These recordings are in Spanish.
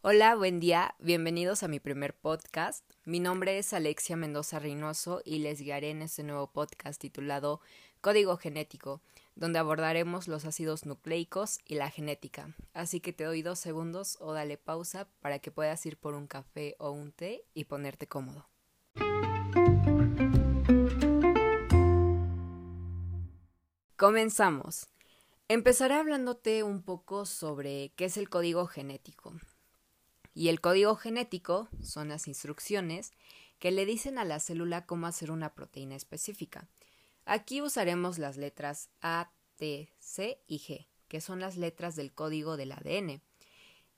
Hola, buen día, bienvenidos a mi primer podcast. Mi nombre es Alexia Mendoza Reynoso y les guiaré en este nuevo podcast titulado Código Genético, donde abordaremos los ácidos nucleicos y la genética. Así que te doy dos segundos o dale pausa para que puedas ir por un café o un té y ponerte cómodo. Comenzamos. Empezaré hablándote un poco sobre qué es el código genético. Y el código genético son las instrucciones que le dicen a la célula cómo hacer una proteína específica. Aquí usaremos las letras A, T, C y G, que son las letras del código del ADN.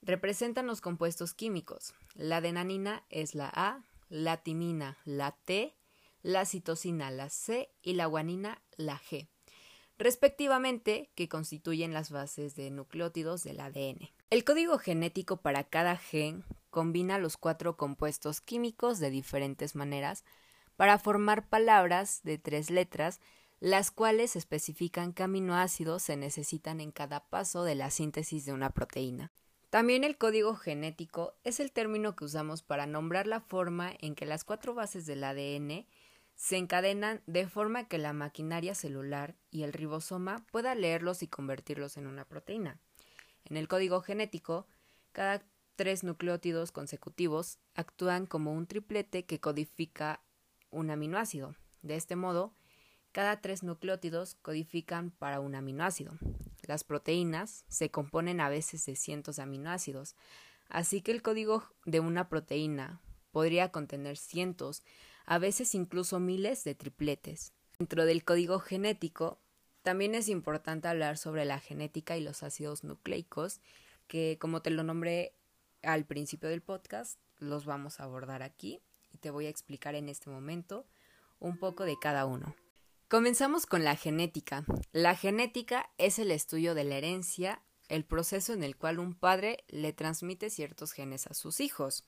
Representan los compuestos químicos. La adenanina es la A, la timina la T, la citosina la C y la guanina la G, respectivamente, que constituyen las bases de nucleótidos del ADN. El código genético para cada gen combina los cuatro compuestos químicos de diferentes maneras para formar palabras de tres letras, las cuales especifican qué aminoácidos se necesitan en cada paso de la síntesis de una proteína. También el código genético es el término que usamos para nombrar la forma en que las cuatro bases del ADN se encadenan de forma que la maquinaria celular y el ribosoma pueda leerlos y convertirlos en una proteína. En el código genético, cada tres nucleótidos consecutivos actúan como un triplete que codifica un aminoácido. De este modo, cada tres nucleótidos codifican para un aminoácido. Las proteínas se componen a veces de cientos de aminoácidos, así que el código de una proteína podría contener cientos, a veces incluso miles de tripletes. Dentro del código genético también es importante hablar sobre la genética y los ácidos nucleicos, que como te lo nombré al principio del podcast, los vamos a abordar aquí y te voy a explicar en este momento un poco de cada uno. Comenzamos con la genética. La genética es el estudio de la herencia, el proceso en el cual un padre le transmite ciertos genes a sus hijos.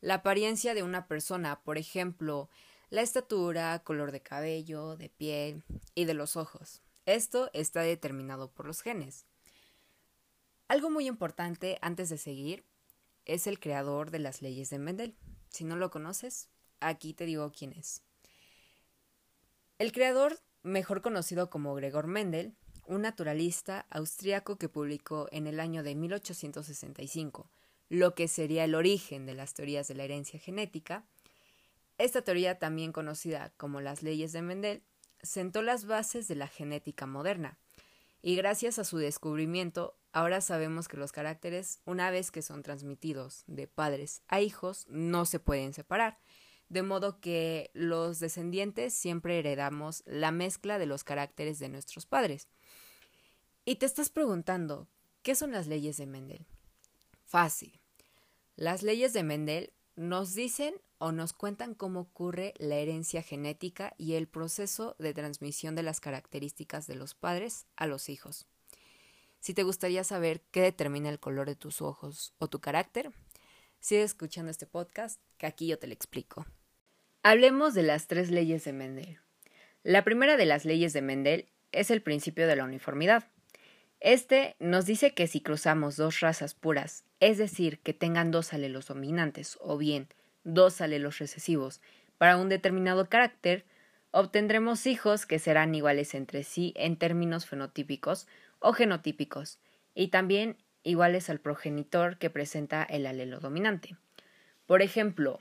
La apariencia de una persona, por ejemplo, la estatura, color de cabello, de piel y de los ojos. Esto está determinado por los genes. Algo muy importante antes de seguir es el creador de las leyes de Mendel. Si no lo conoces, aquí te digo quién es. El creador, mejor conocido como Gregor Mendel, un naturalista austriaco que publicó en el año de 1865 lo que sería el origen de las teorías de la herencia genética, esta teoría, también conocida como las leyes de Mendel, sentó las bases de la genética moderna, y gracias a su descubrimiento, ahora sabemos que los caracteres, una vez que son transmitidos de padres a hijos, no se pueden separar, de modo que los descendientes siempre heredamos la mezcla de los caracteres de nuestros padres. Y te estás preguntando, ¿qué son las leyes de Mendel? Fácil. Las leyes de Mendel nos dicen o nos cuentan cómo ocurre la herencia genética y el proceso de transmisión de las características de los padres a los hijos. Si te gustaría saber qué determina el color de tus ojos o tu carácter, sigue escuchando este podcast que aquí yo te lo explico. Hablemos de las tres leyes de Mendel. La primera de las leyes de Mendel es el principio de la uniformidad. Este nos dice que si cruzamos dos razas puras, es decir, que tengan dos alelos dominantes o bien dos alelos recesivos para un determinado carácter, obtendremos hijos que serán iguales entre sí en términos fenotípicos o genotípicos, y también iguales al progenitor que presenta el alelo dominante. Por ejemplo,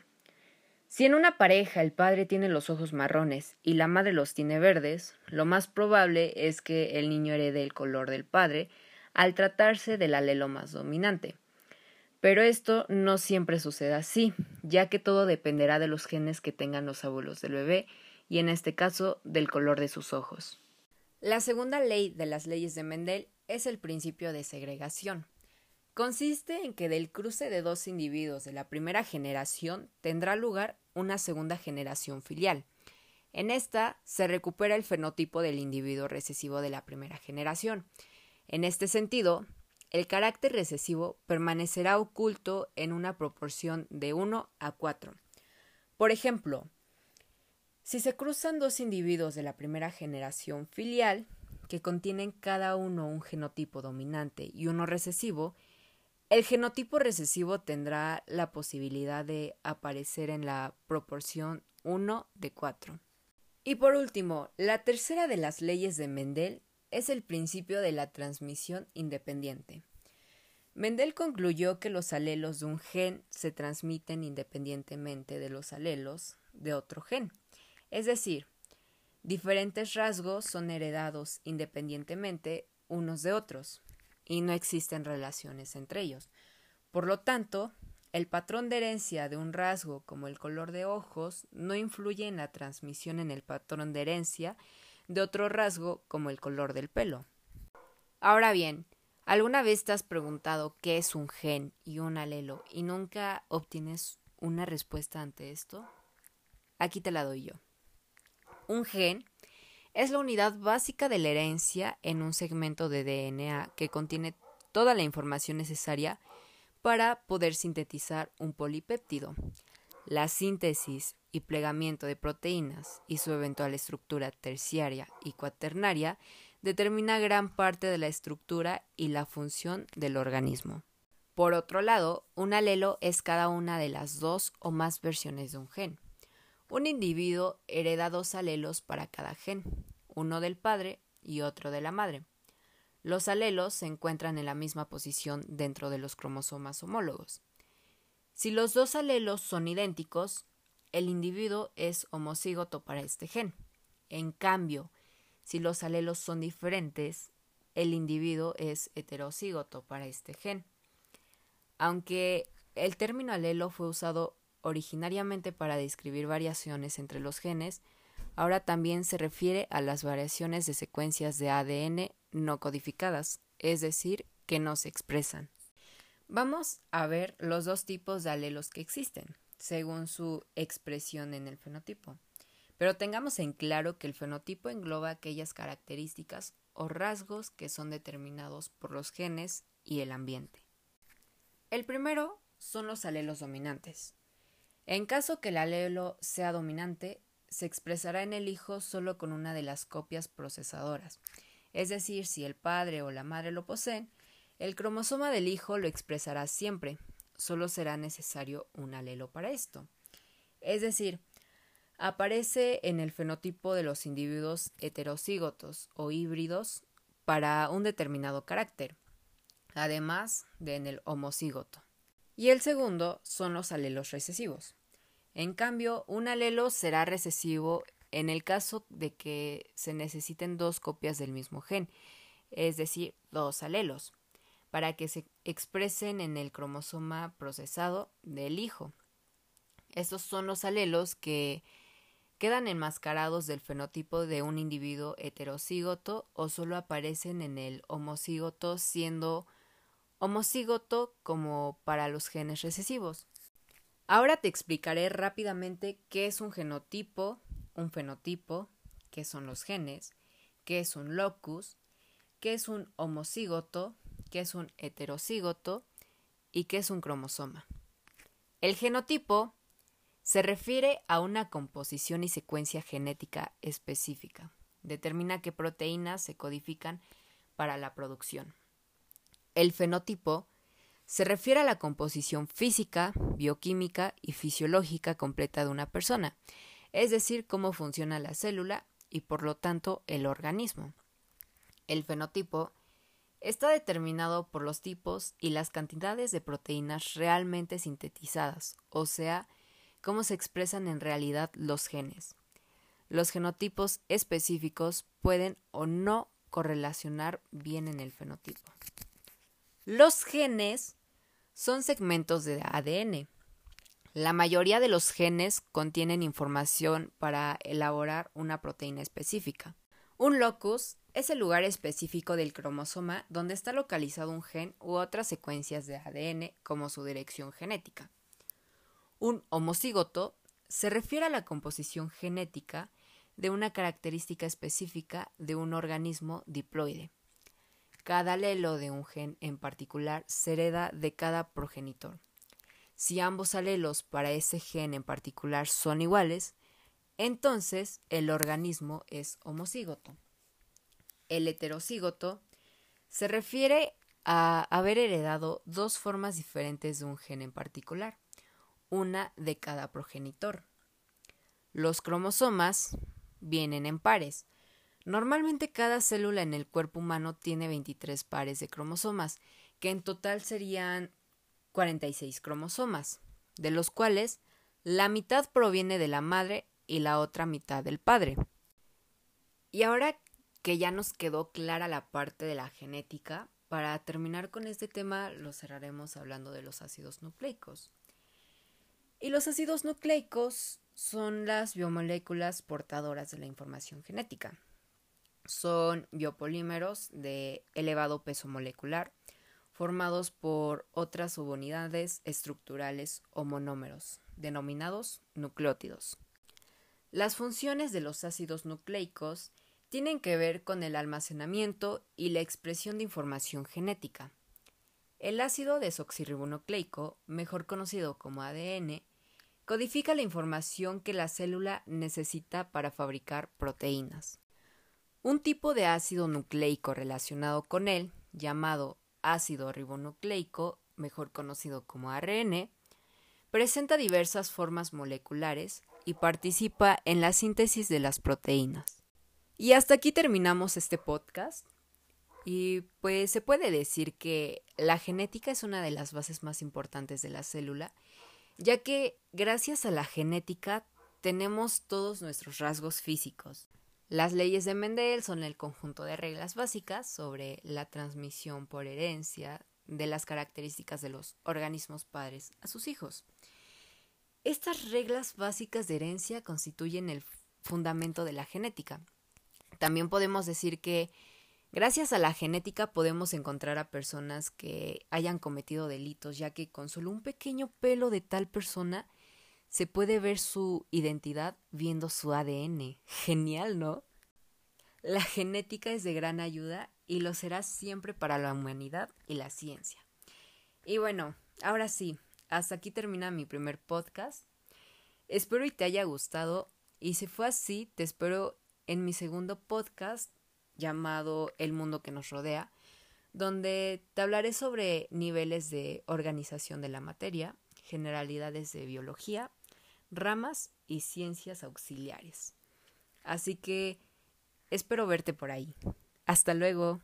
si en una pareja el padre tiene los ojos marrones y la madre los tiene verdes, lo más probable es que el niño herede el color del padre al tratarse del alelo más dominante. Pero esto no siempre sucede así, ya que todo dependerá de los genes que tengan los abuelos del bebé y en este caso del color de sus ojos. La segunda ley de las leyes de Mendel es el principio de segregación. Consiste en que del cruce de dos individuos de la primera generación tendrá lugar una segunda generación filial. En esta se recupera el fenotipo del individuo recesivo de la primera generación. En este sentido, el carácter recesivo permanecerá oculto en una proporción de 1 a 4. Por ejemplo, si se cruzan dos individuos de la primera generación filial, que contienen cada uno un genotipo dominante y uno recesivo, El genotipo recesivo tendrá la posibilidad de aparecer en la proporción 1 de 4. Y por último, la tercera de las leyes de Mendel es el principio de la transmisión independiente. Mendel concluyó que los alelos de un gen se transmiten independientemente de los alelos de otro gen. Es decir, diferentes rasgos son heredados independientemente unos de otros y no existen relaciones entre ellos. Por lo tanto, el patrón de herencia de un rasgo como el color de ojos no influye en la transmisión en el patrón de herencia de otro rasgo como el color del pelo. Ahora bien, ¿alguna vez te has preguntado qué es un gen y un alelo y nunca obtienes una respuesta ante esto? Aquí te la doy yo. Un gen es la unidad básica de la herencia en un segmento de DNA que contiene toda la información necesaria para poder sintetizar un polipéptido. La síntesis y plegamiento de proteínas y su eventual estructura terciaria y cuaternaria determina gran parte de la estructura y la función del organismo. Por otro lado, un alelo es cada una de las dos o más versiones de un gen. Un individuo hereda dos alelos para cada gen, uno del padre y otro de la madre. Los alelos se encuentran en la misma posición dentro de los cromosomas homólogos. Si los dos alelos son idénticos, el individuo es homocígoto para este gen. En cambio, si los alelos son diferentes, el individuo es heterocígoto para este gen. Aunque el término alelo fue usado originariamente para describir variaciones entre los genes, ahora también se refiere a las variaciones de secuencias de ADN no codificadas, es decir, que no se expresan. Vamos a ver los dos tipos de alelos que existen, según su expresión en el fenotipo. Pero tengamos en claro que el fenotipo engloba aquellas características o rasgos que son determinados por los genes y el ambiente. El primero son los alelos dominantes. En caso que el alelo sea dominante, se expresará en el hijo solo con una de las copias procesadoras, es decir, si el padre o la madre lo poseen, el cromosoma del hijo lo expresará siempre, solo será necesario un alelo para esto. Es decir, aparece en el fenotipo de los individuos heterocígotos o híbridos para un determinado carácter, además de en el homocígoto. Y el segundo son los alelos recesivos. En cambio, un alelo será recesivo en el caso de que se necesiten dos copias del mismo gen, es decir, dos alelos, para que se expresen en el cromosoma procesado del hijo. Estos son los alelos que quedan enmascarados del fenotipo de un individuo heterocígoto o solo aparecen en el homocígoto siendo homocígoto como para los genes recesivos. Ahora te explicaré rápidamente qué es un genotipo, un fenotipo, qué son los genes, qué es un locus, qué es un homocígoto, qué es un heterocígoto y qué es un cromosoma. El genotipo se refiere a una composición y secuencia genética específica. Determina qué proteínas se codifican para la producción. El fenotipo se refiere a la composición física, bioquímica y fisiológica completa de una persona, es decir, cómo funciona la célula y por lo tanto el organismo. El fenotipo está determinado por los tipos y las cantidades de proteínas realmente sintetizadas, o sea, cómo se expresan en realidad los genes. Los genotipos específicos pueden o no correlacionar bien en el fenotipo. Los genes son segmentos de ADN. La mayoría de los genes contienen información para elaborar una proteína específica. Un locus es el lugar específico del cromosoma donde está localizado un gen u otras secuencias de ADN como su dirección genética. Un homocígoto se refiere a la composición genética de una característica específica de un organismo diploide. Cada alelo de un gen en particular se hereda de cada progenitor. Si ambos alelos para ese gen en particular son iguales, entonces el organismo es homocígoto. El heterocígoto se refiere a haber heredado dos formas diferentes de un gen en particular, una de cada progenitor. Los cromosomas vienen en pares. Normalmente cada célula en el cuerpo humano tiene 23 pares de cromosomas, que en total serían 46 cromosomas, de los cuales la mitad proviene de la madre y la otra mitad del padre. Y ahora que ya nos quedó clara la parte de la genética, para terminar con este tema lo cerraremos hablando de los ácidos nucleicos. Y los ácidos nucleicos son las biomoléculas portadoras de la información genética. Son biopolímeros de elevado peso molecular, formados por otras subunidades estructurales o monómeros, denominados nucleótidos. Las funciones de los ácidos nucleicos tienen que ver con el almacenamiento y la expresión de información genética. El ácido desoxirribonucleico, mejor conocido como ADN, codifica la información que la célula necesita para fabricar proteínas. Un tipo de ácido nucleico relacionado con él, llamado ácido ribonucleico, mejor conocido como ARN, presenta diversas formas moleculares y participa en la síntesis de las proteínas. Y hasta aquí terminamos este podcast. Y pues se puede decir que la genética es una de las bases más importantes de la célula, ya que gracias a la genética tenemos todos nuestros rasgos físicos. Las leyes de Mendel son el conjunto de reglas básicas sobre la transmisión por herencia de las características de los organismos padres a sus hijos. Estas reglas básicas de herencia constituyen el fundamento de la genética también podemos decir que gracias a la genética podemos encontrar a personas que hayan cometido delitos, ya que con solo un pequeño pelo de tal persona se puede ver su identidad viendo su ADN. Genial, ¿no? La genética es de gran ayuda y lo será siempre para la humanidad y la ciencia. Y bueno, ahora sí, hasta aquí termina mi primer podcast. Espero y te haya gustado y si fue así, te espero en mi segundo podcast llamado El mundo que nos rodea, donde te hablaré sobre niveles de organización de la materia, generalidades de biología, ramas y ciencias auxiliares. Así que espero verte por ahí. Hasta luego.